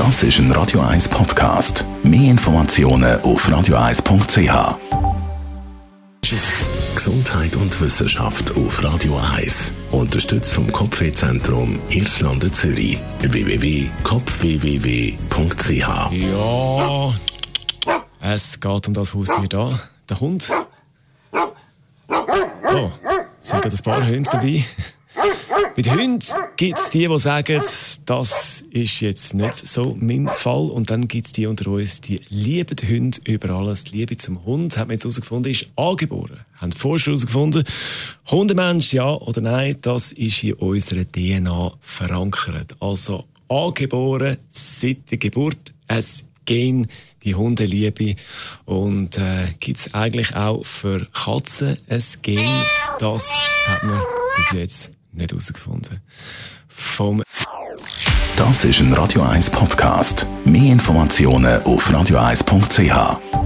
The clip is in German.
Das ist ein Radio 1 Podcast. Mehr Informationen auf radio1.ch. Gesundheit und Wissenschaft auf Radio 1. Unterstützt vom Kopfwehzentrum Irlande Zürich. www.kopfwww.ch. Ja, es geht um das Haustier da. Der Hund. Oh, sind gerade ein paar Hunde dabei. Den Hunden gibt es die, die sagen, das ist jetzt nicht so mein Fall. Und dann gibt es die unter uns, die lieben den Hund über alles. Die Liebe zum Hund, hat man jetzt herausgefunden, ist angeboren. Haben Forscher herausgefunden. Hundemensch, ja oder nein, das ist in unserer DNA verankert. Also angeboren seit der Geburt. Es Gen, die Hundeliebe. Und äh, gibt es eigentlich auch für Katzen ein Gen? Das hat man bis jetzt nicht herausgefunden. Vom Das ist ein Radio 1 Podcast. Mehr Informationen auf radio1.ch.